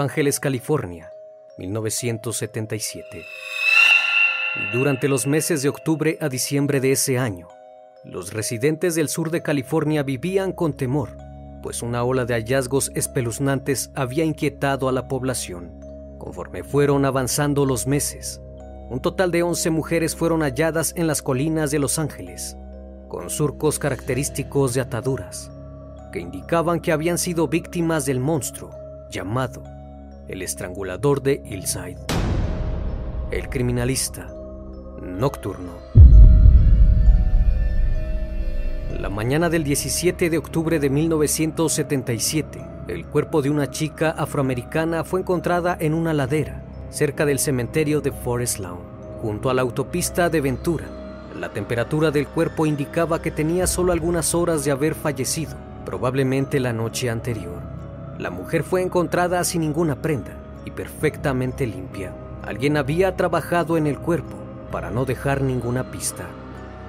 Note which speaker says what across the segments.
Speaker 1: Ángeles, California, 1977. Durante los meses de octubre a diciembre de ese año, los residentes del sur de California vivían con temor, pues una ola de hallazgos espeluznantes había inquietado a la población. Conforme fueron avanzando los meses, un total de 11 mujeres fueron halladas en las colinas de Los Ángeles, con surcos característicos de ataduras, que indicaban que habían sido víctimas del monstruo llamado el estrangulador de Hillside, el criminalista nocturno. La mañana del 17 de octubre de 1977, el cuerpo de una chica afroamericana fue encontrada en una ladera cerca del cementerio de Forest Lawn, junto a la autopista de Ventura. La temperatura del cuerpo indicaba que tenía solo algunas horas de haber fallecido, probablemente la noche anterior. La mujer fue encontrada sin ninguna prenda y perfectamente limpia. Alguien había trabajado en el cuerpo para no dejar ninguna pista.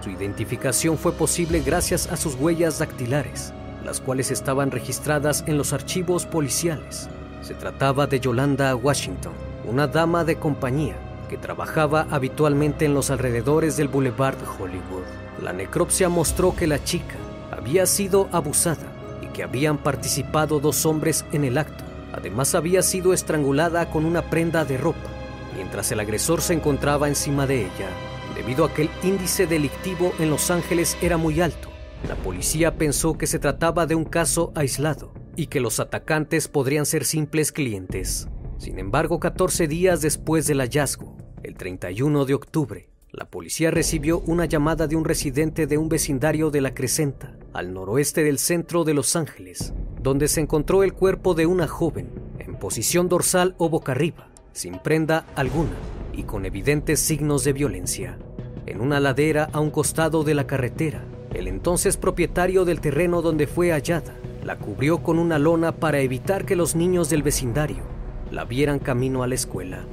Speaker 1: Su identificación fue posible gracias a sus huellas dactilares, las cuales estaban registradas en los archivos policiales. Se trataba de Yolanda Washington, una dama de compañía que trabajaba habitualmente en los alrededores del Boulevard Hollywood. La necropsia mostró que la chica había sido abusada que habían participado dos hombres en el acto. Además había sido estrangulada con una prenda de ropa, mientras el agresor se encontraba encima de ella. Debido a que el índice delictivo en Los Ángeles era muy alto, la policía pensó que se trataba de un caso aislado y que los atacantes podrían ser simples clientes. Sin embargo, 14 días después del hallazgo, el 31 de octubre, la policía recibió una llamada de un residente de un vecindario de La Crescenta, al noroeste del centro de Los Ángeles, donde se encontró el cuerpo de una joven en posición dorsal o boca arriba, sin prenda alguna y con evidentes signos de violencia. En una ladera a un costado de la carretera, el entonces propietario del terreno donde fue hallada la cubrió con una lona para evitar que los niños del vecindario la vieran camino a la escuela.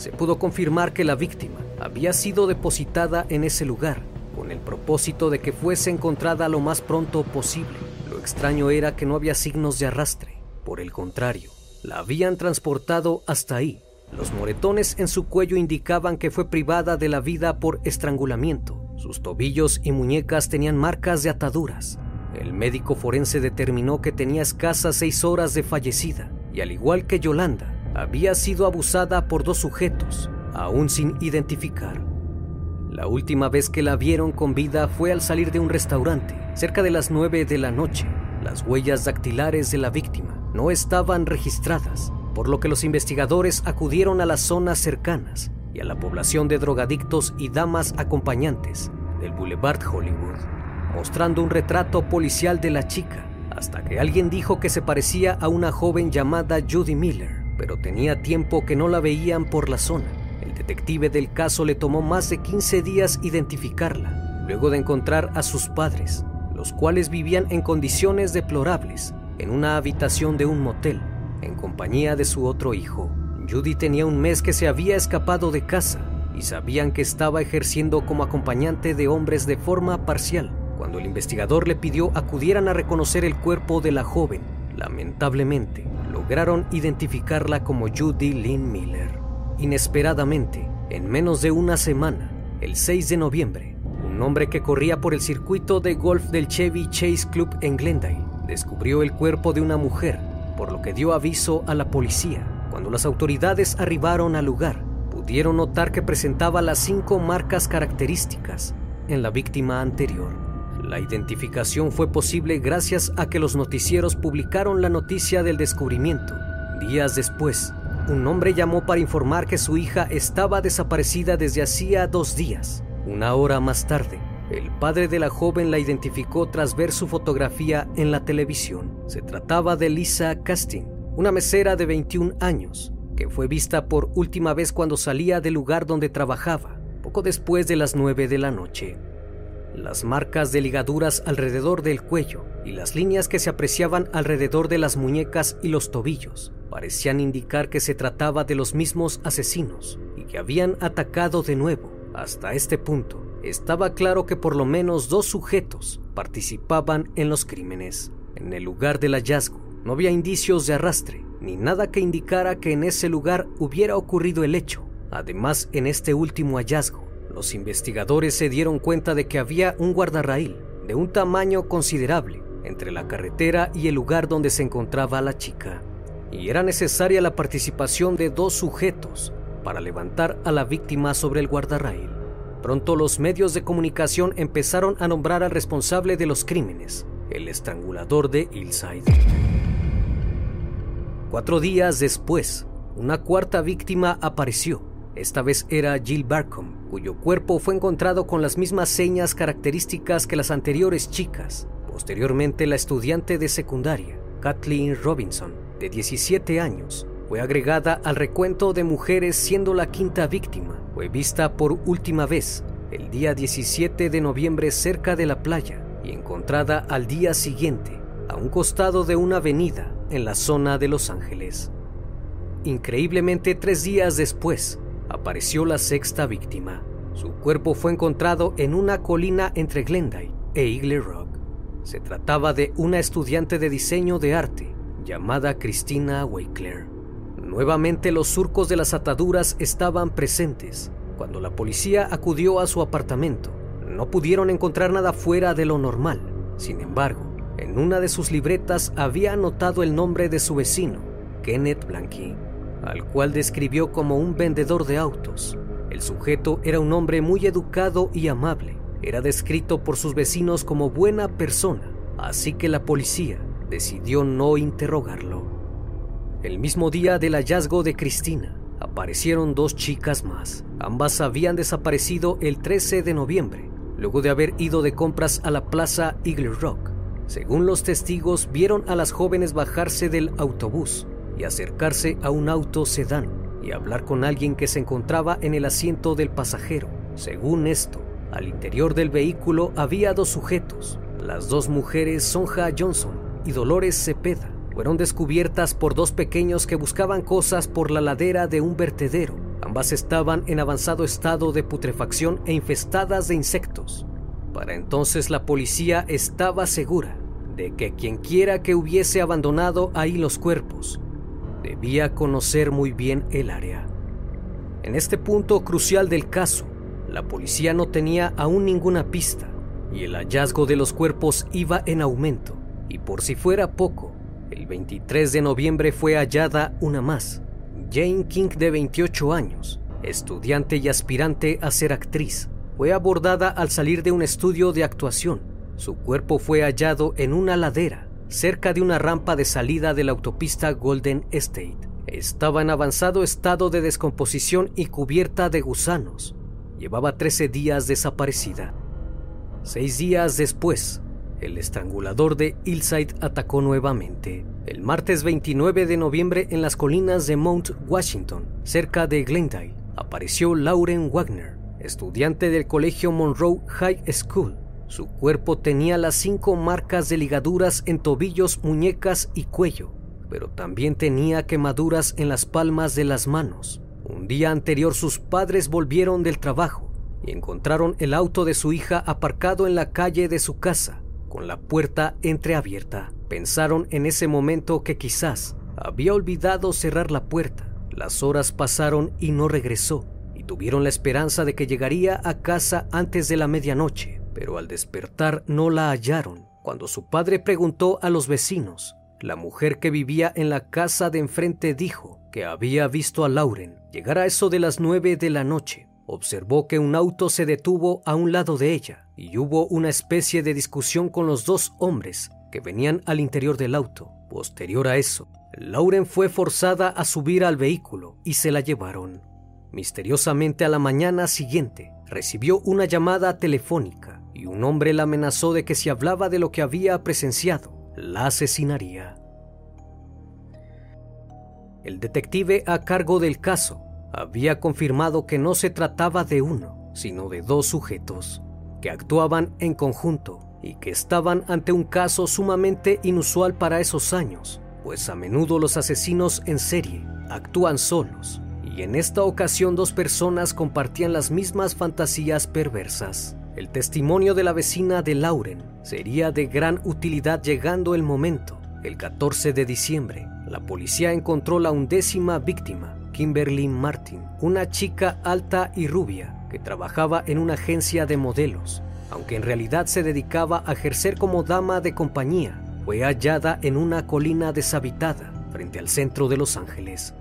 Speaker 1: Se pudo confirmar que la víctima había sido depositada en ese lugar con el propósito de que fuese encontrada lo más pronto posible. Lo extraño era que no había signos de arrastre. Por el contrario, la habían transportado hasta ahí. Los moretones en su cuello indicaban que fue privada de la vida por estrangulamiento. Sus tobillos y muñecas tenían marcas de ataduras. El médico forense determinó que tenía escasas seis horas de fallecida y al igual que Yolanda, había sido abusada por dos sujetos, aún sin identificar. La última vez que la vieron con vida fue al salir de un restaurante, cerca de las 9 de la noche. Las huellas dactilares de la víctima no estaban registradas, por lo que los investigadores acudieron a las zonas cercanas y a la población de drogadictos y damas acompañantes del Boulevard Hollywood, mostrando un retrato policial de la chica, hasta que alguien dijo que se parecía a una joven llamada Judy Miller, pero tenía tiempo que no la veían por la zona. El detective del caso le tomó más de 15 días identificarla, luego de encontrar a sus padres, los cuales vivían en condiciones deplorables en una habitación de un motel, en compañía de su otro hijo. Judy tenía un mes que se había escapado de casa y sabían que estaba ejerciendo como acompañante de hombres de forma parcial. Cuando el investigador le pidió acudieran a reconocer el cuerpo de la joven, lamentablemente lograron identificarla como Judy Lynn Miller. Inesperadamente, en menos de una semana, el 6 de noviembre, un hombre que corría por el circuito de golf del Chevy Chase Club en Glendale descubrió el cuerpo de una mujer, por lo que dio aviso a la policía. Cuando las autoridades arribaron al lugar, pudieron notar que presentaba las cinco marcas características en la víctima anterior. La identificación fue posible gracias a que los noticieros publicaron la noticia del descubrimiento. Días después, un hombre llamó para informar que su hija estaba desaparecida desde hacía dos días. Una hora más tarde, el padre de la joven la identificó tras ver su fotografía en la televisión. Se trataba de Lisa Casting, una mesera de 21 años, que fue vista por última vez cuando salía del lugar donde trabajaba, poco después de las 9 de la noche. Las marcas de ligaduras alrededor del cuello y las líneas que se apreciaban alrededor de las muñecas y los tobillos parecían indicar que se trataba de los mismos asesinos y que habían atacado de nuevo. Hasta este punto, estaba claro que por lo menos dos sujetos participaban en los crímenes. En el lugar del hallazgo no había indicios de arrastre, ni nada que indicara que en ese lugar hubiera ocurrido el hecho. Además, en este último hallazgo, los investigadores se dieron cuenta de que había un guardarraíl de un tamaño considerable entre la carretera y el lugar donde se encontraba la chica, y era necesaria la participación de dos sujetos para levantar a la víctima sobre el guardarraíl. Pronto los medios de comunicación empezaron a nombrar al responsable de los crímenes, el estrangulador de Hillside. Cuatro días después, una cuarta víctima apareció. Esta vez era Jill Barcom, cuyo cuerpo fue encontrado con las mismas señas características que las anteriores chicas. Posteriormente, la estudiante de secundaria, Kathleen Robinson, de 17 años, fue agregada al recuento de mujeres siendo la quinta víctima. Fue vista por última vez el día 17 de noviembre cerca de la playa y encontrada al día siguiente a un costado de una avenida en la zona de Los Ángeles. Increíblemente, tres días después, apareció la sexta víctima. Su cuerpo fue encontrado en una colina entre Glendale e Eagle Rock. Se trataba de una estudiante de diseño de arte llamada Christina Wakeler. Nuevamente los surcos de las ataduras estaban presentes. Cuando la policía acudió a su apartamento, no pudieron encontrar nada fuera de lo normal. Sin embargo, en una de sus libretas había anotado el nombre de su vecino, Kenneth Blanqui, al cual describió como un vendedor de autos. El sujeto era un hombre muy educado y amable. Era descrito por sus vecinos como buena persona, así que la policía decidió no interrogarlo. El mismo día del hallazgo de Cristina, aparecieron dos chicas más. Ambas habían desaparecido el 13 de noviembre, luego de haber ido de compras a la plaza Eagle Rock. Según los testigos, vieron a las jóvenes bajarse del autobús y acercarse a un auto sedán y hablar con alguien que se encontraba en el asiento del pasajero. Según esto, al interior del vehículo había dos sujetos. Las dos mujeres, Sonja Johnson y Dolores Cepeda, fueron descubiertas por dos pequeños que buscaban cosas por la ladera de un vertedero. Ambas estaban en avanzado estado de putrefacción e infestadas de insectos. Para entonces la policía estaba segura de que quienquiera que hubiese abandonado ahí los cuerpos debía conocer muy bien el área. En este punto crucial del caso, la policía no tenía aún ninguna pista y el hallazgo de los cuerpos iba en aumento. Y por si fuera poco, el 23 de noviembre fue hallada una más, Jane King de 28 años, estudiante y aspirante a ser actriz. Fue abordada al salir de un estudio de actuación. Su cuerpo fue hallado en una ladera, cerca de una rampa de salida de la autopista Golden State. Estaba en avanzado estado de descomposición y cubierta de gusanos. Llevaba 13 días desaparecida. Seis días después, el estrangulador de Hillside atacó nuevamente. El martes 29 de noviembre en las colinas de Mount Washington, cerca de Glendale, apareció Lauren Wagner, estudiante del colegio Monroe High School. Su cuerpo tenía las cinco marcas de ligaduras en tobillos, muñecas y cuello, pero también tenía quemaduras en las palmas de las manos. Un día anterior sus padres volvieron del trabajo y encontraron el auto de su hija aparcado en la calle de su casa, con la puerta entreabierta. Pensaron en ese momento que quizás había olvidado cerrar la puerta. Las horas pasaron y no regresó, y tuvieron la esperanza de que llegaría a casa antes de la medianoche, pero al despertar no la hallaron. Cuando su padre preguntó a los vecinos, la mujer que vivía en la casa de enfrente dijo que había visto a Lauren llegar a eso de las nueve de la noche observó que un auto se detuvo a un lado de ella y hubo una especie de discusión con los dos hombres que venían al interior del auto. Posterior a eso, Lauren fue forzada a subir al vehículo y se la llevaron. Misteriosamente a la mañana siguiente, recibió una llamada telefónica y un hombre la amenazó de que si hablaba de lo que había presenciado, la asesinaría. El detective a cargo del caso había confirmado que no se trataba de uno, sino de dos sujetos, que actuaban en conjunto y que estaban ante un caso sumamente inusual para esos años, pues a menudo los asesinos en serie actúan solos, y en esta ocasión dos personas compartían las mismas fantasías perversas. El testimonio de la vecina de Lauren sería de gran utilidad llegando el momento. El 14 de diciembre, la policía encontró la undécima víctima, Kimberly Martin, una chica alta y rubia que trabajaba en una agencia de modelos, aunque en realidad se dedicaba a ejercer como dama de compañía. Fue hallada en una colina deshabitada frente al centro de Los Ángeles.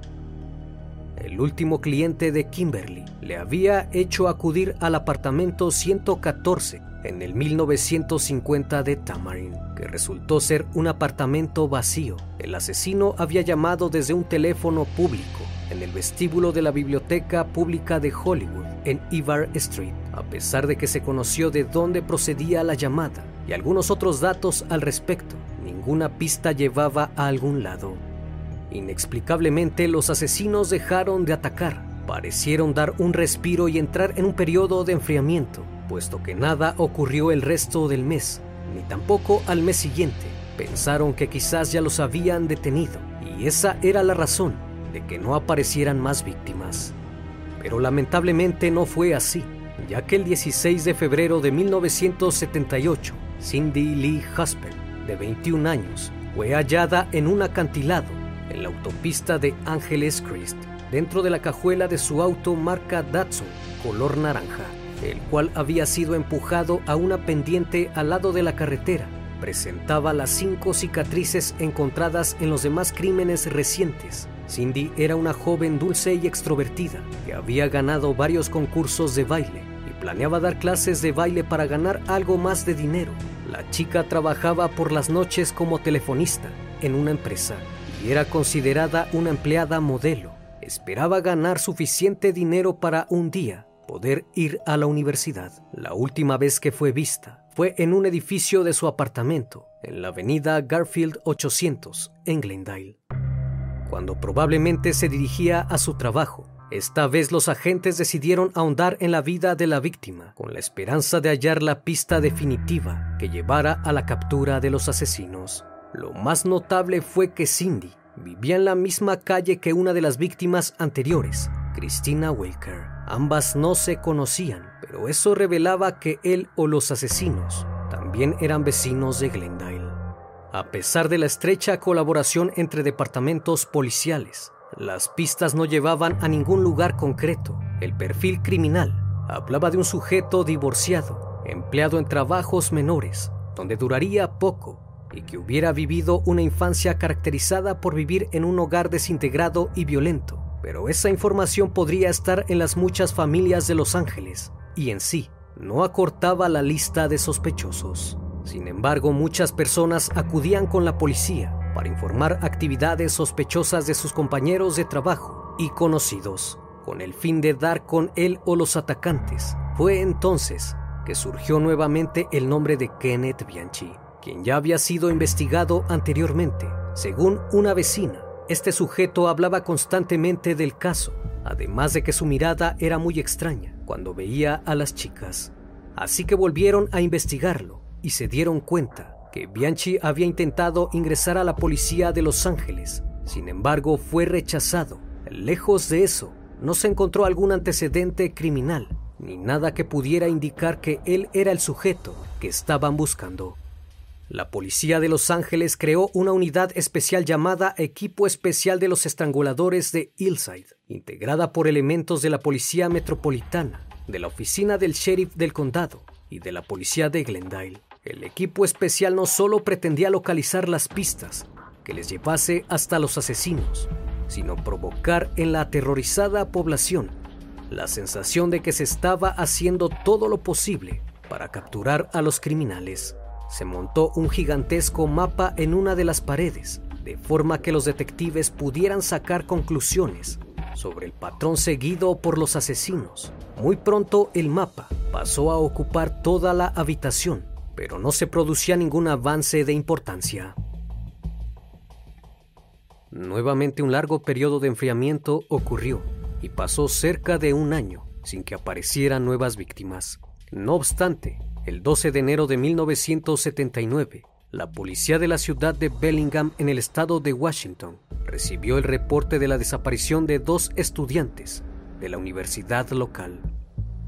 Speaker 1: El último cliente de Kimberly le había hecho acudir al apartamento 114 en el 1950 de Tamarin, que resultó ser un apartamento vacío. El asesino había llamado desde un teléfono público en el vestíbulo de la Biblioteca Pública de Hollywood, en Ivar Street, a pesar de que se conoció de dónde procedía la llamada y algunos otros datos al respecto. Ninguna pista llevaba a algún lado. Inexplicablemente los asesinos dejaron de atacar, parecieron dar un respiro y entrar en un periodo de enfriamiento, puesto que nada ocurrió el resto del mes, ni tampoco al mes siguiente. Pensaron que quizás ya los habían detenido, y esa era la razón de que no aparecieran más víctimas. Pero lamentablemente no fue así, ya que el 16 de febrero de 1978, Cindy Lee Husband, de 21 años, fue hallada en un acantilado en la autopista de Angeles Crest, dentro de la cajuela de su auto marca Datsun, color naranja, el cual había sido empujado a una pendiente al lado de la carretera. Presentaba las cinco cicatrices encontradas en los demás crímenes recientes Cindy era una joven dulce y extrovertida que había ganado varios concursos de baile y planeaba dar clases de baile para ganar algo más de dinero. La chica trabajaba por las noches como telefonista en una empresa y era considerada una empleada modelo. Esperaba ganar suficiente dinero para un día poder ir a la universidad. La última vez que fue vista fue en un edificio de su apartamento en la avenida Garfield 800 en Glendale cuando probablemente se dirigía a su trabajo. Esta vez los agentes decidieron ahondar en la vida de la víctima con la esperanza de hallar la pista definitiva que llevara a la captura de los asesinos. Lo más notable fue que Cindy vivía en la misma calle que una de las víctimas anteriores Christina Walker. Ambas no se conocían, pero eso revelaba que él o los asesinos también eran vecinos de Glendale. A pesar de la estrecha colaboración entre departamentos policiales, las pistas no llevaban a ningún lugar concreto. El perfil criminal hablaba de un sujeto divorciado, empleado en trabajos menores, donde duraría poco y que hubiera vivido una infancia caracterizada por vivir en un hogar desintegrado y violento. Pero esa información podría estar en las muchas familias de Los Ángeles y en sí no acortaba la lista de sospechosos. Sin embargo, muchas personas acudían con la policía para informar actividades sospechosas de sus compañeros de trabajo y conocidos, con el fin de dar con él o los atacantes. Fue entonces que surgió nuevamente el nombre de Kenneth Bianchi, ya había sido investigado anteriormente. Según una vecina, este sujeto hablaba constantemente del caso, además de que su mirada era muy extraña cuando veía a las chicas. Así que volvieron a investigarlo y se dieron cuenta que Bianchi había intentado ingresar a la policía de Los Ángeles. Sin embargo, fue rechazado. Lejos de eso, no se encontró algún antecedente criminal, ni nada que pudiera indicar que él era el sujeto que estaban buscando. La policía de Los Ángeles creó una unidad especial llamada Equipo Especial de los Estranguladores de Hillside, integrada por elementos de la Policía Metropolitana, de la Oficina del Sheriff del Condado y de la Policía de Glendale. El equipo especial no solo pretendía localizar las pistas que les llevase hasta los asesinos, sino provocar en la aterrorizada población la sensación de que se estaba haciendo todo lo posible para capturar a los criminales. Se montó un gigantesco mapa en una de las paredes, de forma que los detectives pudieran sacar conclusiones sobre el patrón seguido por los asesinos. Muy pronto el mapa pasó a ocupar toda la habitación pero no se producía ningún avance de importancia. Nuevamente un largo periodo de enfriamiento ocurrió y pasó cerca de un año sin que aparecieran nuevas víctimas. No obstante, el 12 de enero de 1979, la policía de la ciudad de Bellingham en el estado de Washington recibió el reporte de la desaparición de dos estudiantes de la universidad local,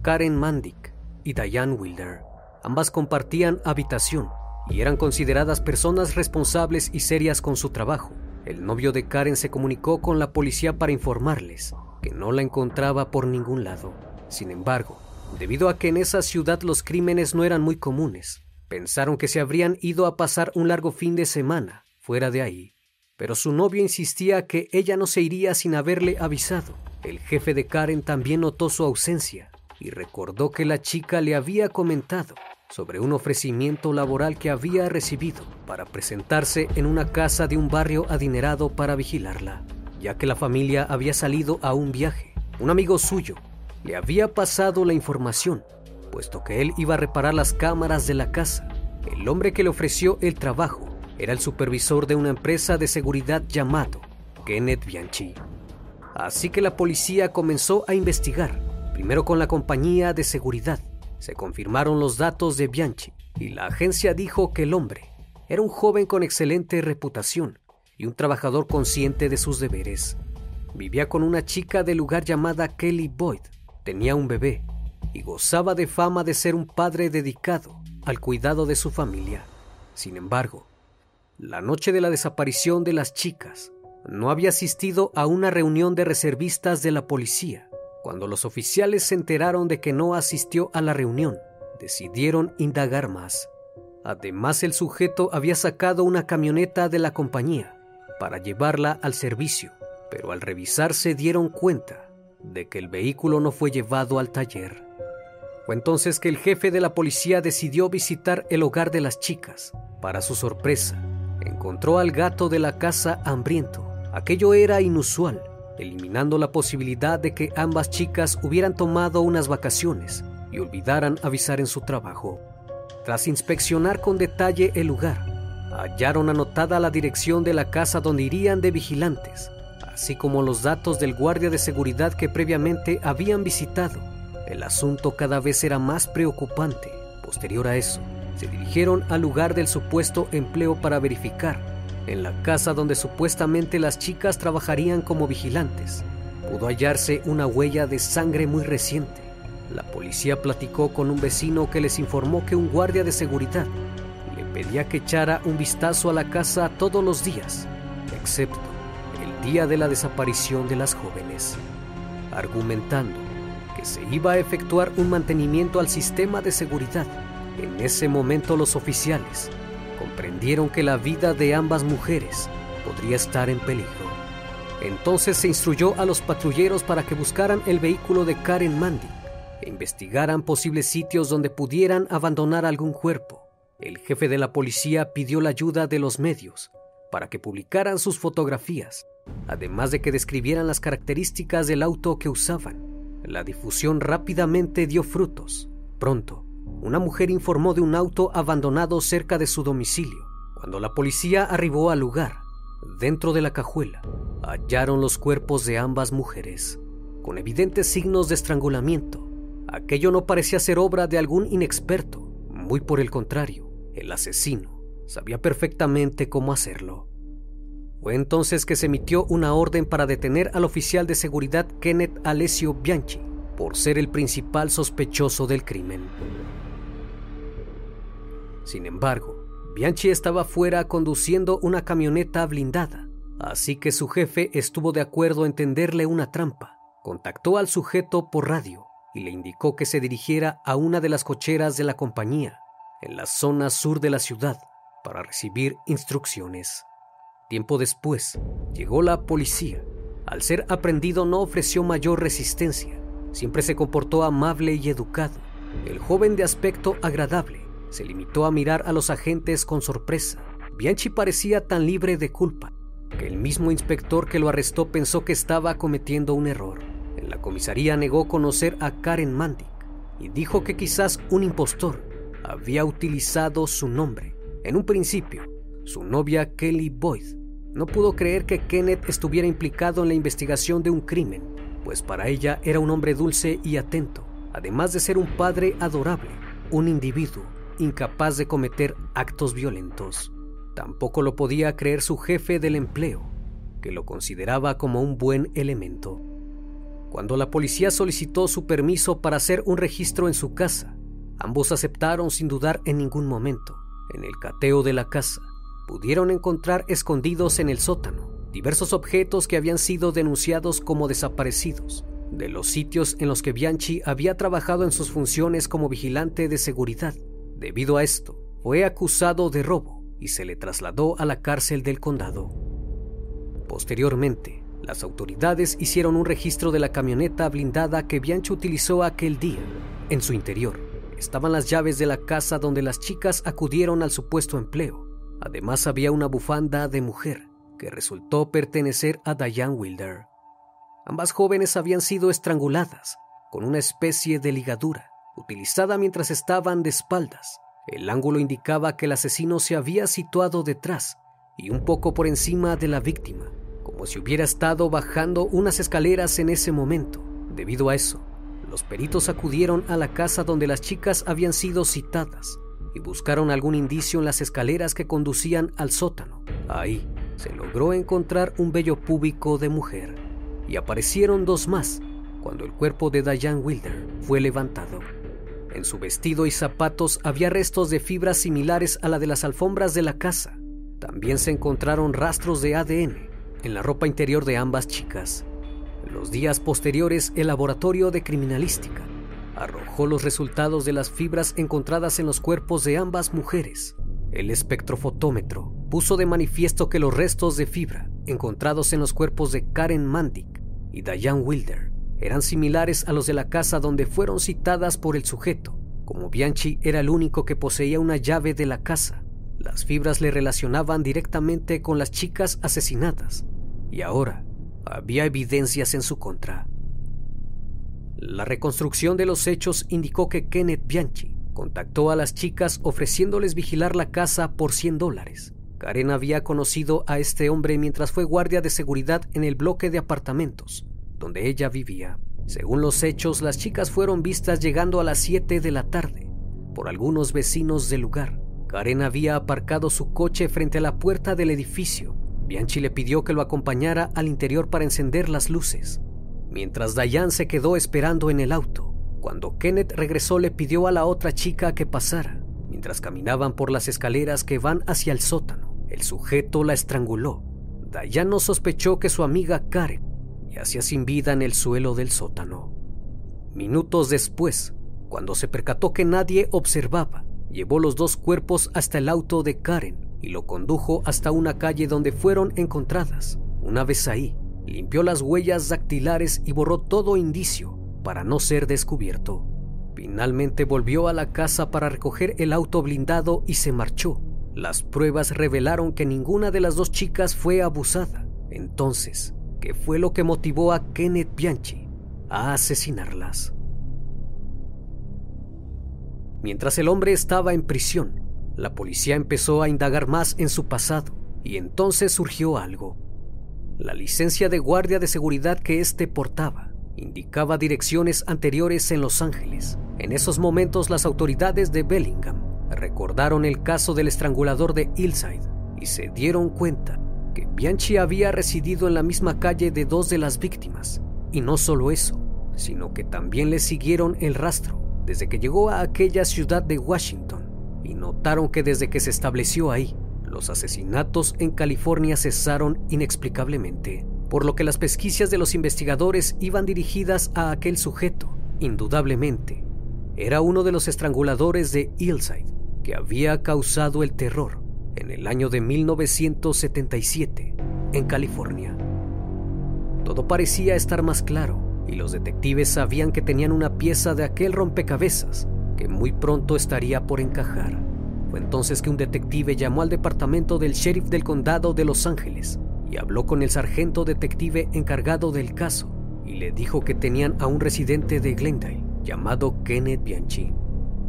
Speaker 1: Karen Mandick y Diane Wilder. Ambas compartían habitación y eran consideradas personas responsables y serias con su trabajo. El novio de Karen se comunicó con la policía para informarles que no la encontraba por ningún lado. Sin embargo, debido a que en esa ciudad los crímenes no eran muy comunes, pensaron que se habrían ido a pasar un largo fin de semana fuera de ahí. Pero su novio insistía que ella no se iría sin haberle avisado. El jefe de Karen también notó su ausencia y recordó que la chica le había comentado sobre un ofrecimiento laboral que había recibido para presentarse en una casa de un barrio adinerado para vigilarla, ya que la familia había salido a un viaje. Un amigo suyo le había pasado la información, puesto que él iba a reparar las cámaras de la casa. El hombre que le ofreció el trabajo era el supervisor de una empresa de seguridad llamado Kenneth Bianchi. Así que la policía comenzó a investigar, primero con la compañía de seguridad, se confirmaron los datos de Bianchi y la agencia dijo que el hombre era un joven con excelente reputación y un trabajador consciente de sus deberes. Vivía con una chica del lugar llamada Kelly Boyd, tenía un bebé y gozaba de fama de ser un padre dedicado al cuidado de su familia. Sin embargo, la noche de la desaparición de las chicas, no había asistido a una reunión de reservistas de la policía cuando los oficiales se enteraron de que no asistió a la reunión, decidieron indagar más. Además, el sujeto había sacado una camioneta de la compañía para llevarla al servicio, pero al revisar se dieron cuenta de que el vehículo no fue llevado al taller. Fue entonces que el jefe de la policía decidió visitar el hogar de las chicas. Para su sorpresa, encontró al gato de la casa hambriento. Aquello era inusual, eliminando la posibilidad de que ambas chicas hubieran tomado unas vacaciones y olvidaran avisar en su trabajo. Tras inspeccionar con detalle el lugar, hallaron anotada la dirección de la casa donde irían de vigilantes, así como los datos del guardia de seguridad que previamente habían visitado. El asunto cada vez era más preocupante. Posterior a eso, se dirigieron al lugar del supuesto empleo para verificar en la casa donde supuestamente las chicas trabajarían como vigilantes. pudo hallarse una huella de sangre muy reciente. La policía platicó con un vecino que les informó que un guardia de seguridad le pedía que echara un vistazo a la casa todos los días, excepto día de la desaparición de las jóvenes, argumentando que se iba a efectuar un mantenimiento al sistema de seguridad. En ese momento los oficiales comprendieron que la vida de ambas mujeres podría estar en peligro. Entonces se instruyó a los patrulleros para que buscaran el vehículo de Karen Mandy e investigaran posibles sitios donde pudieran abandonar algún cuerpo. El jefe de la policía pidió la ayuda de los medios para que publicaran sus fotografías, además de que describieran las características del auto que usaban. La difusión rápidamente dio frutos. Pronto, una mujer informó de un auto abandonado cerca de su domicilio. Cuando la policía arribó al lugar, dentro de la cajuela, hallaron los cuerpos de ambas mujeres, con evidentes signos de estrangulamiento. Aquello no parecía ser obra de algún inexperto, muy por el contrario, el asesino sabía perfectamente cómo hacerlo. Fue entonces que se emitió una orden para detener al oficial de seguridad Kenneth Alessio Bianchi por ser el principal sospechoso del crimen. Sin embargo, Bianchi estaba fuera conduciendo una camioneta blindada, así que su jefe estuvo de acuerdo en tenderle una trampa. Contactó al sujeto por radio y le indicó que se dirigiera a una de las cocheras de la compañía, en la zona sur de la ciudad, para recibir instrucciones. Tiempo después, llegó la policía. Al ser aprendido no ofreció mayor resistencia. Siempre se comportó amable y educado. El joven de aspecto agradable se limitó a mirar a los agentes con sorpresa. Bianchi parecía tan libre de culpa que el mismo inspector que lo arrestó pensó que estaba cometiendo un error. En la comisaría negó conocer a Karen Mandic y dijo que quizás un impostor había utilizado su nombre. En un principio, su novia Kelly Boyd no pudo creer que Kenneth estuviera implicado en la investigación de un crimen, pues para ella era un hombre dulce y atento, además de ser un padre adorable, un individuo incapaz de cometer actos violentos. Tampoco lo podía creer su jefe del empleo, que lo consideraba como un buen elemento. Cuando la policía solicitó su permiso para hacer un registro en su casa, ambos aceptaron sin dudar en ningún momento. En el cateo de la casa, pudieron encontrar escondidos en el sótano diversos objetos que habían sido denunciados como desaparecidos de los sitios en los que Bianchi había trabajado en sus funciones como vigilante de seguridad. Debido a esto, fue acusado de robo y se le trasladó a la cárcel del condado. Posteriormente, las autoridades hicieron un registro de la camioneta blindada que Bianchi utilizó aquel día. En su interior estaban las llaves de la casa donde las chicas acudieron al supuesto empleo Además había una bufanda de mujer que resultó pertenecer a Diane Wilder. Ambas jóvenes habían sido estranguladas con una especie de ligadura utilizada mientras estaban de espaldas. El ángulo indicaba que el asesino se había situado detrás y un poco por encima de la víctima, como si hubiera estado bajando unas escaleras en ese momento. Debido a eso, los peritos acudieron a la casa donde las chicas habían sido citadas y buscaron algún indicio en las escaleras que conducían al sótano. Ahí se logró encontrar un vello púbico de mujer y aparecieron dos más cuando el cuerpo de Diane Wilder fue levantado. En su vestido y zapatos había restos de fibras similares a la de las alfombras de la casa. También se encontraron rastros de ADN en la ropa interior de ambas chicas. En los días posteriores, el laboratorio de criminalística arrojó los resultados de las fibras encontradas en los cuerpos de ambas mujeres. El espectrofotómetro puso de manifiesto que los restos de fibra encontrados en los cuerpos de Karen Mandic y Diane Wilder eran similares a los de la casa donde fueron citadas por el sujeto. Como Bianchi era el único que poseía una llave de la casa, las fibras le relacionaban directamente con las chicas asesinadas y ahora había evidencias en su contra. La reconstrucción de los hechos indicó que Kenneth Bianchi contactó a las chicas ofreciéndoles vigilar la casa por 100 dólares. Karen había conocido a este hombre mientras fue guardia de seguridad en el bloque de apartamentos donde ella vivía. Según los hechos, las chicas fueron vistas llegando a las 7 de la tarde por algunos vecinos del lugar. Karen había aparcado su coche frente a la puerta del edificio. Bianchi le pidió que lo acompañara al interior para encender las luces. Mientras Diane se quedó esperando en el auto. Cuando Kenneth regresó le pidió a la otra chica que pasara. Mientras caminaban por las escaleras que van hacia el sótano, el sujeto la estranguló. Diane no sospechó que su amiga Karen yacía sin vida en el suelo del sótano. Minutos después, cuando se percató que nadie observaba, llevó los dos cuerpos hasta el auto de Karen y lo condujo hasta una calle donde fueron encontradas. Una vez ahí, limpió las huellas dactilares y borró todo indicio para no ser descubierto. Finalmente volvió a la casa para recoger el auto blindado y se marchó. Las pruebas revelaron que ninguna de las dos chicas fue abusada. Entonces, ¿qué fue lo que motivó a Kenneth Bianchi a asesinarlas? Mientras el hombre estaba en prisión, la policía empezó a indagar más en su pasado y entonces surgió algo. La licencia de guardia de seguridad que éste portaba indicaba direcciones anteriores en Los Ángeles. En esos momentos las autoridades de Bellingham recordaron el caso del estrangulador de Hillside y se dieron cuenta que Bianchi había residido en la misma calle de dos de las víctimas. Y no solo eso, sino que también le siguieron el rastro desde que llegó a aquella ciudad de Washington y notaron que desde que se estableció ahí, los asesinatos en California cesaron inexplicablemente, por lo que las pesquisas de los investigadores iban dirigidas a aquel sujeto. Indudablemente, era uno de los estranguladores de Hillside que había causado el terror en el año de 1977 en California. Todo parecía estar más claro y los detectives sabían que tenían una pieza de aquel rompecabezas que muy pronto estaría por encajar. Entonces que un detective llamó al departamento del sheriff del condado de Los Ángeles y habló con el sargento detective encargado del caso y le dijo que tenían a un residente de Glendale llamado Kenneth Bianchi,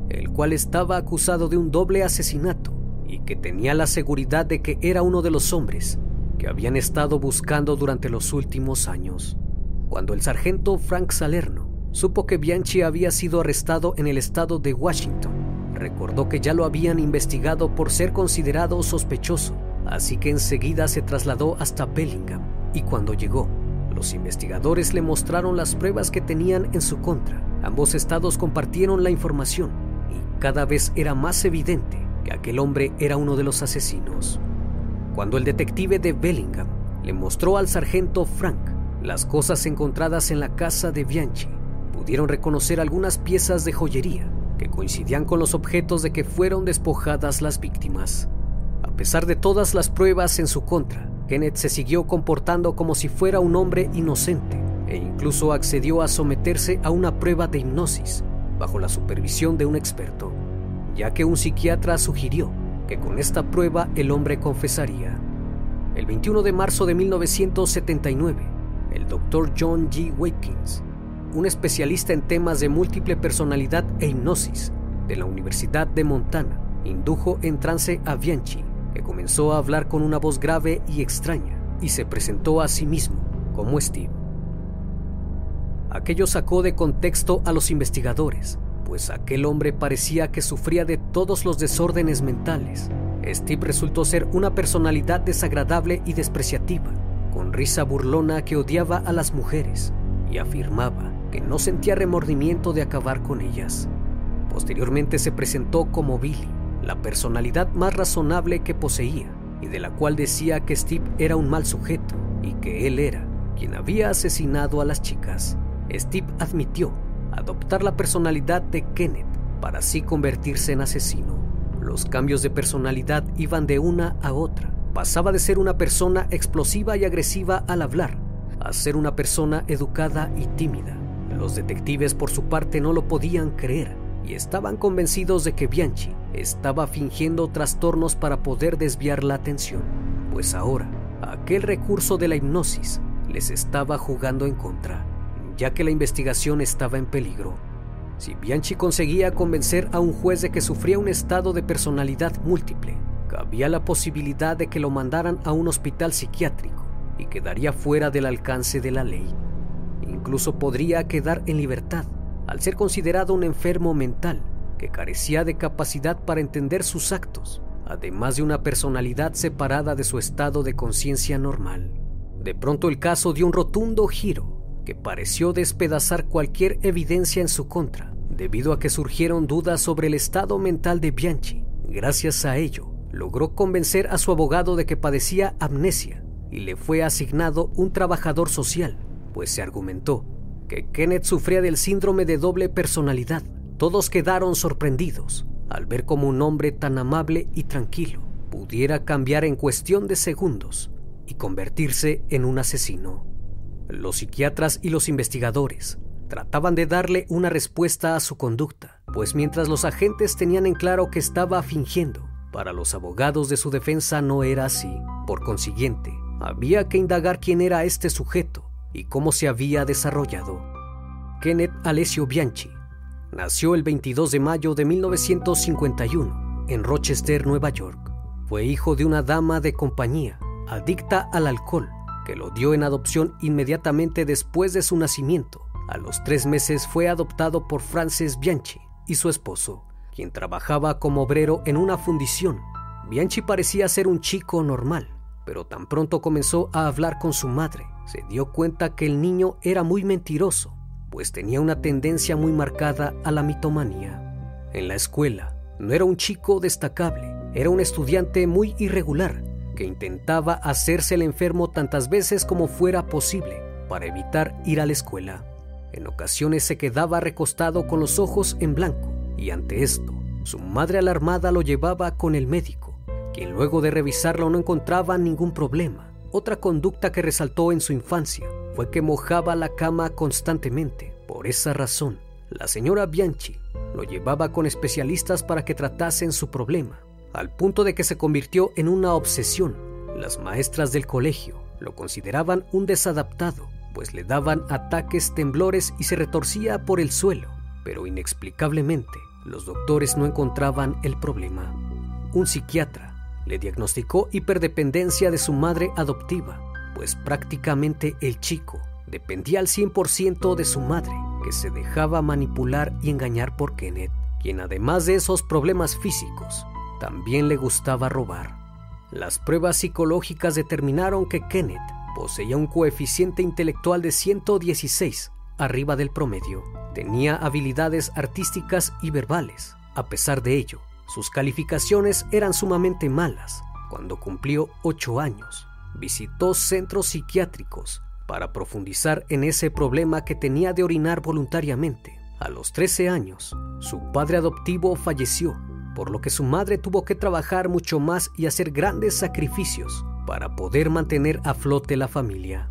Speaker 1: el cual estaba acusado de un doble asesinato y que tenía la seguridad de que era uno de los hombres que habían estado buscando durante los últimos años. Cuando el sargento Frank Salerno supo que Bianchi había sido arrestado en el estado de Washington, recordó que ya lo habían investigado por ser considerado sospechoso, así que enseguida se trasladó hasta Bellingham y cuando llegó, los investigadores le mostraron las pruebas que tenían en su contra. Ambos estados compartieron la información y cada vez era más evidente que aquel hombre era uno de los asesinos. Cuando el detective de Bellingham le mostró al sargento Frank las cosas encontradas en la casa de Bianchi pudieron reconocer algunas piezas de joyería coincidían con los objetos de que fueron despojadas las víctimas. A pesar de todas las pruebas en su contra, Kenneth se siguió comportando como si fuera un hombre inocente e incluso accedió a someterse a una prueba de hipnosis bajo la supervisión de un experto, ya que un psiquiatra sugirió que con esta prueba el hombre confesaría. El 21 de marzo de 1979, el doctor John G. Watkins, un especialista en temas de múltiple personalidad e hipnosis de la Universidad de Montana, indujo en trance a Bianchi, que comenzó a hablar con una voz grave y extraña y se presentó a sí mismo como Steve. Aquello sacó de contexto a los investigadores, pues aquel hombre parecía que sufría de todos los desórdenes mentales. Steve resultó ser una personalidad desagradable y despreciativa, con risa burlona que odiaba a las mujeres y afirmaba que no sentía remordimiento de acabar con ellas. Posteriormente se presentó como Billy, la personalidad más razonable que poseía y de la cual decía que Steve era un mal sujeto y que él era quien había asesinado a las chicas. Steve admitió adoptar la personalidad de Kenneth para así convertirse en asesino. Los cambios de personalidad iban de una a otra Pasaba de ser una persona explosiva y agresiva al hablar a ser una persona educada y tímida. Los detectives por su parte no lo podían creer y estaban convencidos de que Bianchi estaba fingiendo trastornos para poder desviar la atención, pues ahora aquel recurso de la hipnosis les estaba jugando en contra, ya que la investigación estaba en peligro. Si Bianchi conseguía convencer a un juez de que sufría un estado de personalidad múltiple, había la posibilidad de que lo mandaran a un hospital psiquiátrico y quedaría fuera del alcance de la ley. Incluso podría quedar en libertad al ser considerado un enfermo mental que carecía de capacidad para entender sus actos, además de una personalidad separada de su estado de conciencia normal. De pronto el caso dio un rotundo giro que pareció despedazar cualquier evidencia en su contra, debido a que surgieron dudas sobre el estado mental de Bianchi. Gracias a ello, logró convencer a su abogado de que padecía amnesia y le fue asignado un trabajador social, pues se argumentó que Kenneth sufría del síndrome de doble personalidad. Todos quedaron sorprendidos al ver cómo un hombre tan amable y tranquilo pudiera cambiar en cuestión de segundos y convertirse en un asesino. Los psiquiatras y los investigadores trataban de darle una respuesta a su conducta, pues mientras los agentes tenían en claro que estaba fingiendo, para los abogados de su defensa no era así. Por consiguiente, había que indagar quién era este sujeto y cómo se había desarrollado. Kenneth Alessio Bianchi nació el 22 de mayo de 1951 en Rochester, Nueva York. Fue hijo de una dama de compañía adicta al alcohol que lo dio en adopción inmediatamente después de su nacimiento. A los tres meses fue adoptado por Frances Bianchi y su esposo, quien trabajaba como obrero en una fundición. Bianchi parecía ser un chico normal, pero tan pronto comenzó a hablar con su madre, se dio cuenta que el niño era muy mentiroso, pues tenía una tendencia muy marcada a la mitomanía. En la escuela, no era un chico destacable, era un estudiante muy irregular que intentaba hacerse el enfermo tantas veces como fuera posible para evitar ir a la escuela. En ocasiones se quedaba recostado con los ojos en blanco y ante esto, su madre alarmada lo llevaba con el médico, quien luego de revisarlo no encontraba ningún problema. Otra conducta que resaltó en su infancia fue que mojaba la cama constantemente. Por esa razón, la señora Bianchi lo llevaba con especialistas para que tratasen su problema al punto de que se convirtió en una obsesión. Las maestras del colegio lo consideraban un desadaptado, pues le daban ataques temblores y se retorcía por el suelo, pero inexplicablemente los doctores no encontraban el problema. Un psiquiatra le diagnosticó hiperdependencia de su madre adoptiva, pues prácticamente el chico dependía al 100% de su madre, que se dejaba manipular y engañar por Kenneth, quien además de esos problemas físicos, también le gustaba robar. Las pruebas psicológicas determinaron que Kenneth poseía un coeficiente intelectual de 116, arriba del promedio. Tenía habilidades artísticas y verbales. A pesar de ello, sus calificaciones eran sumamente malas. Cuando cumplió 8 años, visitó centros psiquiátricos para profundizar en ese problema que tenía de orinar voluntariamente. A los 13 años, su padre adoptivo falleció por lo que su madre tuvo que trabajar mucho más y hacer grandes sacrificios para poder mantener a flote la familia.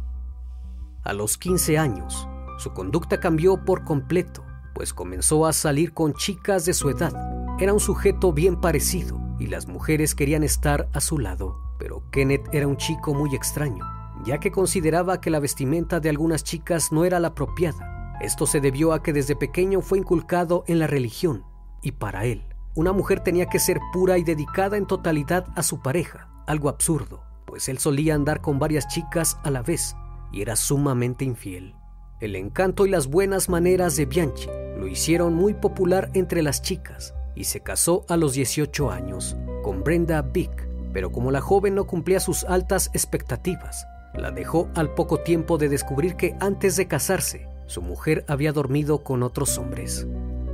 Speaker 1: A los 15 años, su conducta cambió por completo, pues comenzó a salir con chicas de su edad. Era un sujeto bien parecido y las mujeres querían estar a su lado, pero Kenneth era un chico muy extraño, ya que consideraba que la vestimenta de algunas chicas no era la apropiada. Esto se debió a que desde pequeño fue inculcado en la religión y para él una mujer tenía que ser pura y dedicada en totalidad a su pareja, algo absurdo, pues él solía andar con varias chicas a la vez y era sumamente infiel. El encanto y las buenas maneras de Bianchi lo hicieron muy popular entre las chicas y se casó a los 18 años con Brenda Vick, pero como la joven no cumplía sus altas expectativas, la dejó al poco tiempo de descubrir que antes de casarse, su mujer había dormido con otros hombres.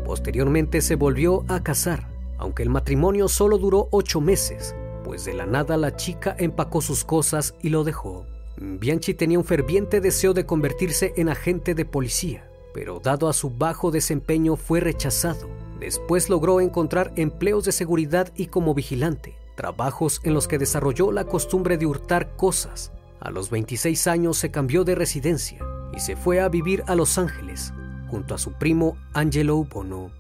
Speaker 1: Posteriormente se volvió a casar, aunque el matrimonio solo duró ocho meses, pues de la nada la chica empacó sus cosas y lo dejó. Bianchi tenía un ferviente deseo de convertirse en agente de policía, pero dado a su bajo desempeño fue rechazado. Después logró encontrar empleos de seguridad y como vigilante, trabajos en los que desarrolló la costumbre de hurtar cosas. A los 26 años se cambió de residencia y se fue a vivir a Los Ángeles, junto a su primo Angelo Bono,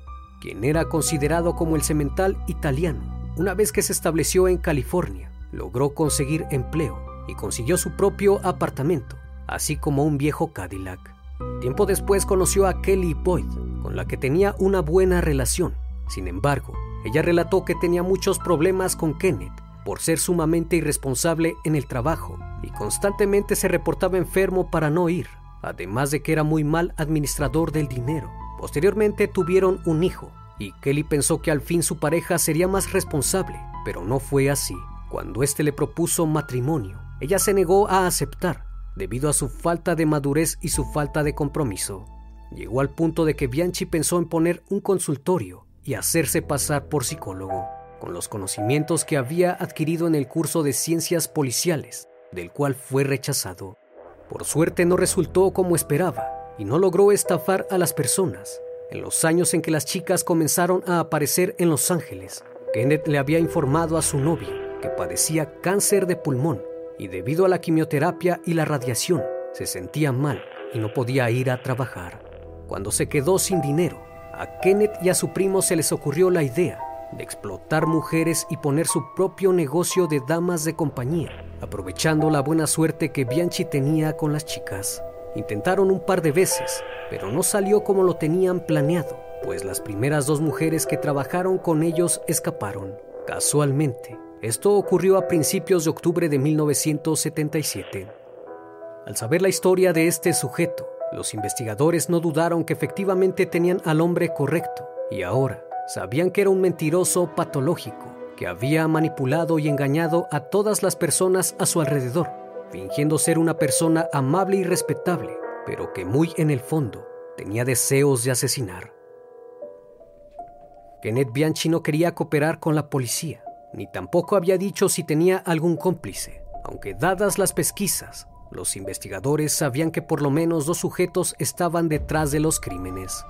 Speaker 1: quien era considerado como el cemental italiano. Una vez que se estableció en California, logró conseguir empleo y consiguió su propio apartamento, así como un viejo Cadillac. Tiempo después conoció a Kelly Boyd, con la que tenía una buena relación. Sin embargo, ella relató que tenía muchos problemas con Kenneth por ser sumamente irresponsable en el trabajo y constantemente se reportaba enfermo para no ir además de que era muy mal administrador del dinero. Posteriormente tuvieron un hijo, y Kelly pensó que al fin su pareja sería más responsable, pero no fue así. Cuando éste le propuso matrimonio, ella se negó a aceptar, debido a su falta de madurez y su falta de compromiso. Llegó al punto de que Bianchi pensó en poner un consultorio y hacerse pasar por psicólogo, con los conocimientos que había adquirido en el curso de ciencias policiales, del cual fue rechazado. Por suerte no resultó como esperaba y no logró estafar a las personas. En los años en que las chicas comenzaron a aparecer en Los Ángeles, Kenneth le había informado a su novia que padecía cáncer de pulmón y debido a la quimioterapia y la radiación se sentía mal y no podía ir a trabajar. Cuando se quedó sin dinero, a Kenneth y a su primo se les ocurrió la idea de explotar mujeres y poner su propio negocio de damas de compañía, aprovechando la buena suerte que Bianchi tenía con las chicas. Intentaron un par de veces, pero no salió como lo tenían planeado, pues las primeras dos mujeres que trabajaron con ellos escaparon. Casualmente, esto ocurrió a principios de octubre de 1977. Al saber la historia de este sujeto, los investigadores no dudaron que efectivamente tenían al hombre correcto y ahora sabían que era un mentiroso patológico que había manipulado y engañado a todas las personas a su alrededor, fingiendo ser una persona amable y respetable, pero que muy en el fondo tenía deseos de asesinar. Kenneth Bianchi no quería cooperar con la policía, ni tampoco había dicho si tenía algún cómplice, aunque dadas las pesquisas, los investigadores sabían que por lo menos dos sujetos estaban detrás de los crímenes.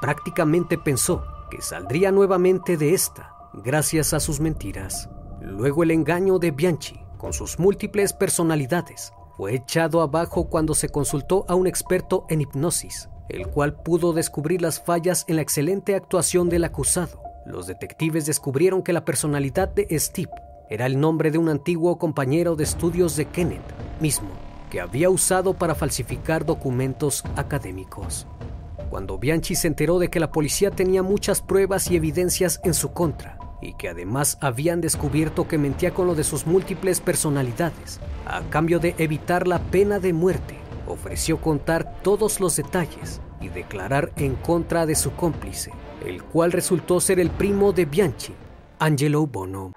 Speaker 1: Prácticamente pensó que saldría nuevamente de esta gracias a sus mentiras. Luego el engaño de Bianchi, con sus múltiples personalidades, fue echado abajo cuando se consultó a un experto en hipnosis, el cual pudo descubrir las fallas en la excelente actuación del acusado. Los detectives descubrieron que la personalidad de Steve era el nombre de un antiguo compañero de estudios de Kenneth mismo, que había usado para falsificar documentos académicos. Cuando Bianchi se enteró de que la policía tenía muchas pruebas y evidencias en su contra, y que además habían descubierto que mentía con lo de sus múltiples personalidades, a cambio de evitar la pena de muerte, ofreció contar todos los detalles y declarar en contra de su cómplice, el cual resultó ser el primo de Bianchi, Angelo Bono.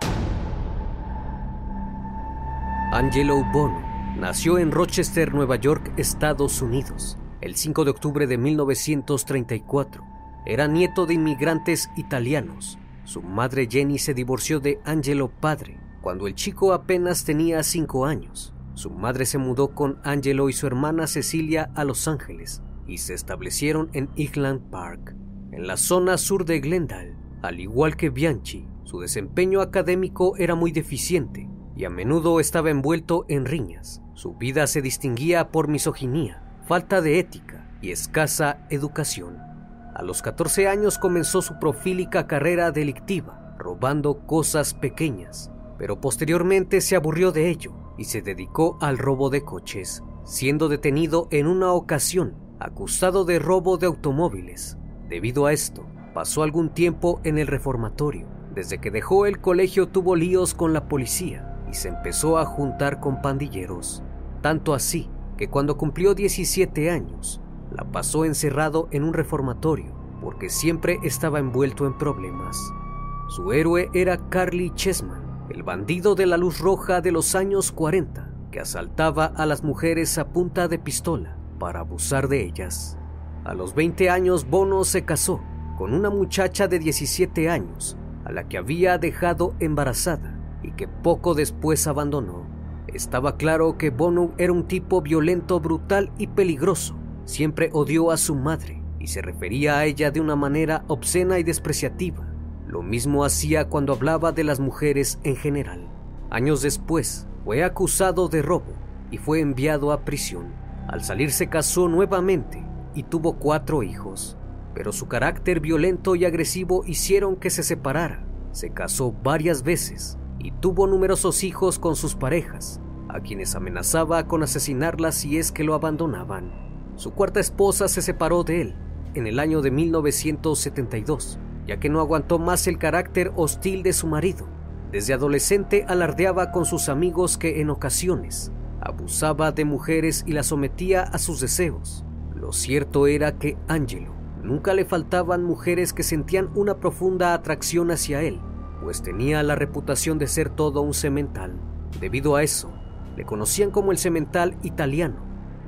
Speaker 1: Angelo Bono nació en Rochester, Nueva York, Estados Unidos, el 5 de octubre de 1934. Era nieto de inmigrantes italianos. Su madre Jenny se divorció de Angelo padre cuando el chico apenas tenía 5 años. Su madre se mudó con Angelo y su hermana Cecilia a Los Ángeles y se establecieron en Highland Park, en la zona sur de Glendale. Al igual que Bianchi, su desempeño académico era muy deficiente y a menudo estaba envuelto en riñas. Su vida se distinguía por misoginia, falta de ética y escasa educación. A los 14 años comenzó su profílica carrera delictiva, robando cosas pequeñas, pero posteriormente se aburrió de ello y se dedicó al robo de coches, siendo detenido en una ocasión acusado de robo de automóviles. Debido a esto, pasó algún tiempo en el reformatorio. Desde que dejó el colegio tuvo líos con la policía y se empezó a juntar con pandilleros, tanto así que cuando cumplió 17 años, la pasó encerrado en un reformatorio porque siempre estaba envuelto en problemas. Su héroe era Carly Chessman, el bandido de la luz roja de los años 40, que asaltaba a las mujeres a punta de pistola para abusar de ellas. A los 20 años Bono se casó con una muchacha de 17 años, a la que había dejado embarazada y que poco después abandonó. Estaba claro que Bono era un tipo violento, brutal y peligroso. Siempre odió a su madre y se refería a ella de una manera obscena y despreciativa. Lo mismo hacía cuando hablaba de las mujeres en general. Años después, fue acusado de robo y fue enviado a prisión. Al salir se casó nuevamente y tuvo cuatro hijos, pero su carácter violento y agresivo hicieron que se separara. Se casó varias veces y tuvo numerosos hijos con sus parejas, a quienes amenazaba con asesinarlas si es que lo abandonaban. Su cuarta esposa se separó de él en el año de 1972, ya que no aguantó más el carácter hostil de su marido. Desde adolescente alardeaba con sus amigos que en ocasiones abusaba de mujeres y las sometía a sus deseos. Lo cierto era que Angelo nunca le faltaban mujeres que sentían una profunda atracción hacia él pues tenía la reputación de ser todo un semental. Debido a eso, le conocían como el cemental italiano.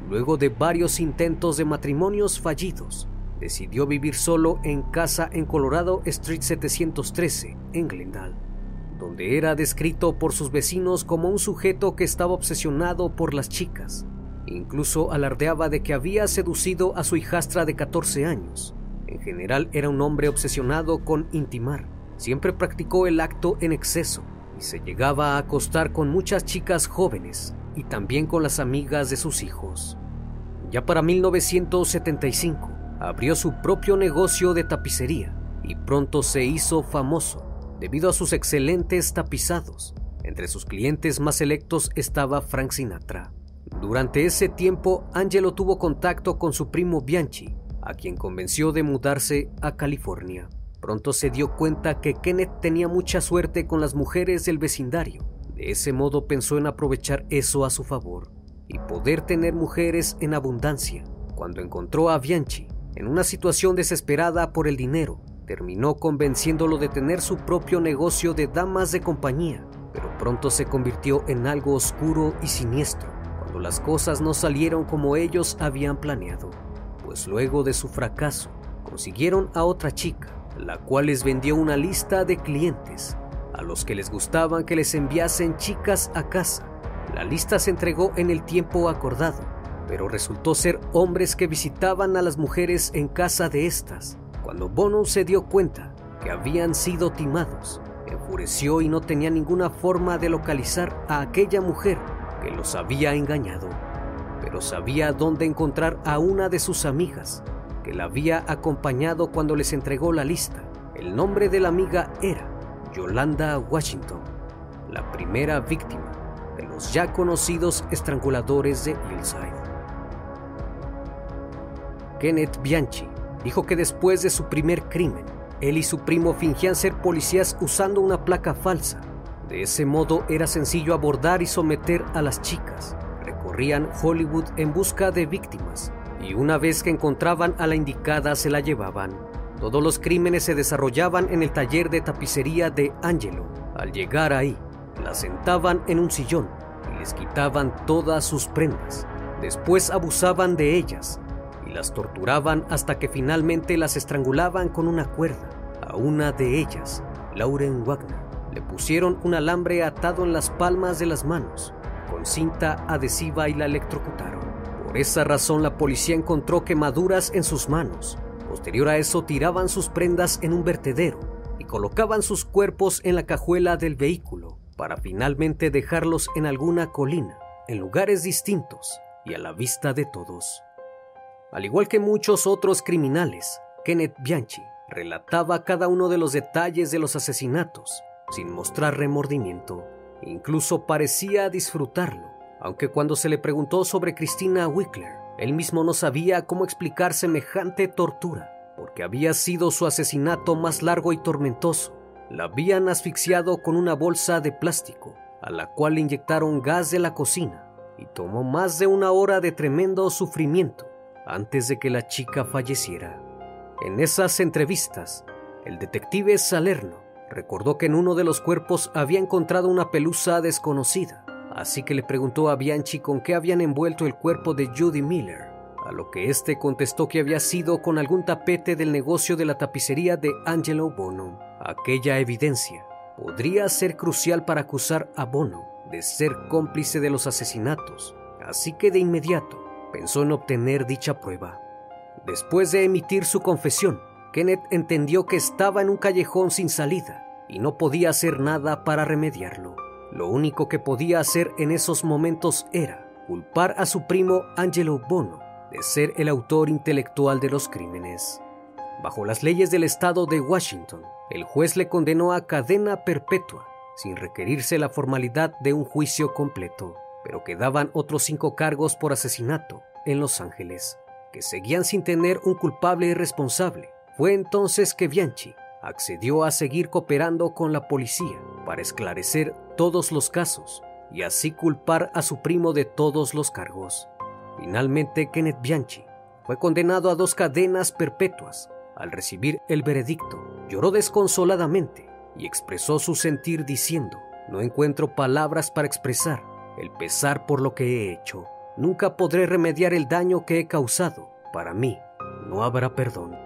Speaker 1: Luego de varios intentos de matrimonios fallidos, decidió vivir solo en casa en Colorado Street 713, en Glendale, donde era descrito por sus vecinos como un sujeto que estaba obsesionado por las chicas. Incluso alardeaba de que había seducido a su hijastra de 14 años. En general era un hombre obsesionado con intimar. Siempre practicó el acto en exceso y se llegaba a acostar con muchas chicas jóvenes y también con las amigas de sus hijos. Ya para 1975 abrió su propio negocio de tapicería y pronto se hizo famoso debido a sus excelentes tapizados. Entre sus clientes más selectos estaba Frank Sinatra. Durante ese tiempo, Angelo tuvo contacto con su primo Bianchi, a quien convenció de mudarse a California. Pronto se dio cuenta que Kenneth tenía mucha suerte con las mujeres del vecindario. De ese modo pensó en aprovechar eso a su favor y poder tener mujeres en abundancia. Cuando encontró a Bianchi en una situación desesperada por el dinero, terminó convenciéndolo de tener su propio negocio de damas de compañía, pero pronto se convirtió en algo oscuro y siniestro las cosas no salieron como ellos habían planeado, pues luego de su fracaso consiguieron a otra chica, la cual les vendió una lista de clientes a los que les gustaban que les enviasen chicas a casa. La lista se entregó en el tiempo acordado, pero resultó ser hombres que visitaban a las mujeres en casa de estas. Cuando Bono se dio cuenta que habían sido timados, enfureció y no tenía ninguna forma de localizar a aquella mujer que los había engañado, pero sabía dónde encontrar a una de sus amigas, que la había acompañado cuando les entregó la lista. El nombre de la amiga era Yolanda Washington, la primera víctima de los ya conocidos estranguladores de Hillside. Kenneth Bianchi dijo que después de su primer crimen, él y su primo fingían ser policías usando una placa falsa de ese modo era sencillo abordar y someter a las chicas. Recorrían Hollywood en busca de víctimas y una vez que encontraban a la indicada se la llevaban. Todos los crímenes se desarrollaban en el taller de tapicería de Angelo. Al llegar ahí, la sentaban en un sillón y les quitaban todas sus prendas. Después abusaban de ellas y las torturaban hasta que finalmente las estrangulaban con una cuerda. A una de ellas, Lauren Wagner, le pusieron un alambre atado en las palmas de las manos, con cinta adhesiva y la electrocutaron. Por esa razón la policía encontró quemaduras en sus manos. Posterior a eso tiraban sus prendas en un vertedero y colocaban sus cuerpos en la cajuela del vehículo para finalmente dejarlos en alguna colina, en lugares distintos y a la vista de todos. Al igual que muchos otros criminales, Kenneth Bianchi relataba cada uno de los detalles de los asesinatos sin mostrar remordimiento. Incluso parecía disfrutarlo, aunque cuando se le preguntó sobre Christina Wickler, él mismo no sabía cómo explicar semejante tortura, porque había sido su asesinato más largo y tormentoso. La habían asfixiado con una bolsa de plástico, a la cual le inyectaron gas de la cocina, y tomó más de una hora de tremendo sufrimiento antes de que la chica falleciera. En esas entrevistas, el detective Salerno recordó que en uno de los cuerpos había encontrado una pelusa desconocida, así que le preguntó a Bianchi con qué habían envuelto el cuerpo de Judy Miller, a lo que éste contestó que había sido con algún tapete del negocio de la tapicería de Angelo Bono. Aquella evidencia podría ser crucial para acusar a Bono de ser cómplice de los asesinatos, así que de inmediato pensó en obtener dicha prueba. Después de emitir su confesión, Kenneth entendió que estaba en un callejón sin salida y no podía hacer nada para remediarlo. Lo único que podía hacer en esos momentos era culpar a su primo Angelo Bono de ser el autor intelectual de los crímenes. Bajo las leyes del estado de Washington, el juez le condenó a cadena perpetua, sin requerirse la formalidad de un juicio completo, pero quedaban otros cinco cargos por asesinato en Los Ángeles, que seguían sin tener un culpable responsable fue entonces que Bianchi accedió a seguir cooperando con la policía para esclarecer todos los casos y así culpar a su primo de todos los cargos. Finalmente, Kenneth Bianchi fue condenado a dos cadenas perpetuas. Al recibir el veredicto, lloró desconsoladamente y expresó su sentir diciendo, no encuentro palabras para expresar el pesar por lo que he hecho. Nunca podré remediar el daño que he causado. Para mí, no habrá perdón.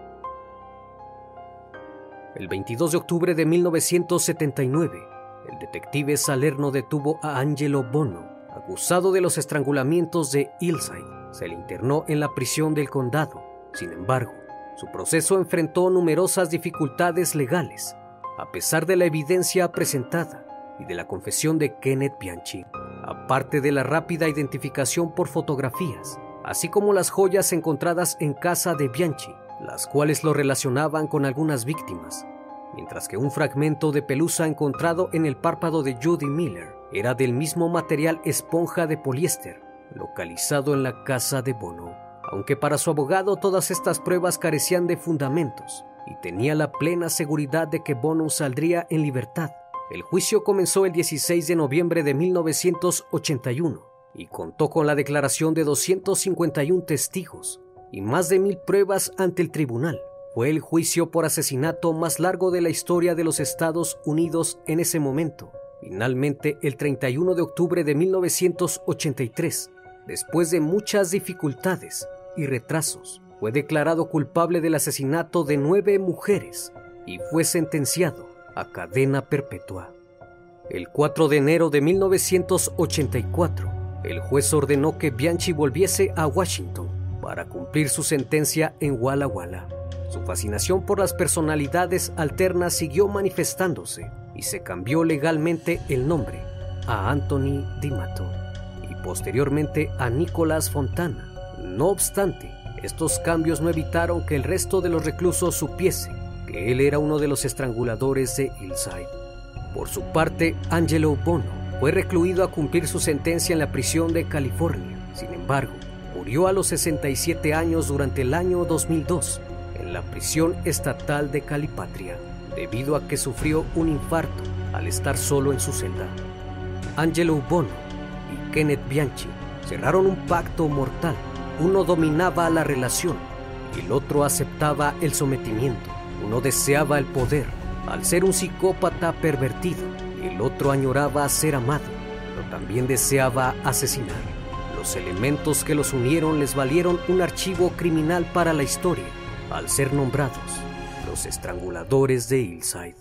Speaker 1: El 22 de octubre de 1979, el detective Salerno detuvo a Angelo Bono, acusado de los estrangulamientos de Hillside. Se le internó en la prisión del condado. Sin embargo, su proceso enfrentó numerosas dificultades legales, a pesar de la evidencia presentada y de la confesión de Kenneth Bianchi, aparte de la rápida identificación por fotografías, así como las joyas encontradas en casa de Bianchi las cuales lo relacionaban con algunas víctimas, mientras que un fragmento de pelusa encontrado en el párpado de Judy Miller era del mismo material esponja de poliéster, localizado en la casa de Bono. Aunque para su abogado todas estas pruebas carecían de fundamentos y tenía la plena seguridad de que Bono saldría en libertad, el juicio comenzó el 16 de noviembre de 1981 y contó con la declaración de 251 testigos, y más de mil pruebas ante el tribunal. Fue el juicio por asesinato más largo de la historia de los Estados Unidos en ese momento. Finalmente, el 31 de octubre de 1983, después de muchas dificultades y retrasos, fue declarado culpable del asesinato de nueve mujeres y fue sentenciado a cadena perpetua. El 4 de enero de 1984, el juez ordenó que Bianchi volviese a Washington para cumplir su sentencia en Walla Walla. Su fascinación por las personalidades alternas siguió manifestándose y se cambió legalmente el nombre a Anthony D'Amato y posteriormente a Nicolás Fontana. No obstante, estos cambios no evitaron que el resto de los reclusos supiese que él era uno de los estranguladores de Hillside. Por su parte, Angelo Bono fue recluido a cumplir su sentencia en la prisión de California. Sin embargo, murió a los 67 años durante el año 2002 en la prisión estatal de Calipatria debido a que sufrió un infarto al estar solo en su celda. Angelo Bono y Kenneth Bianchi cerraron un pacto mortal. Uno dominaba la relación el otro aceptaba el sometimiento. Uno deseaba el poder al ser un psicópata pervertido el otro añoraba ser amado, pero también deseaba asesinar. Los elementos que los unieron les valieron un archivo criminal para la historia, al ser nombrados los estranguladores de Hillside.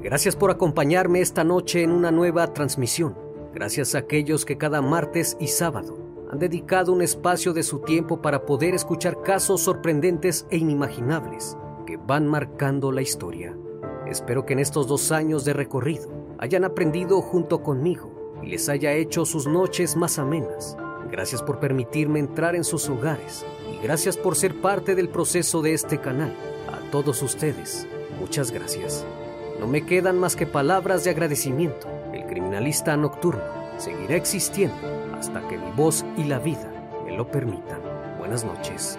Speaker 1: Gracias por acompañarme esta noche en una nueva transmisión. Gracias a aquellos que cada martes y sábado han dedicado un espacio de su tiempo para poder escuchar casos sorprendentes e inimaginables que van marcando la historia. Espero que en estos dos años de recorrido hayan aprendido junto conmigo y les haya hecho sus noches más amenas. Gracias por permitirme entrar en sus hogares y gracias por ser parte del proceso de este canal. A todos ustedes, muchas gracias. No me quedan más que palabras de agradecimiento. El criminalista nocturno seguirá existiendo hasta que mi voz y la vida me lo permitan. Buenas noches.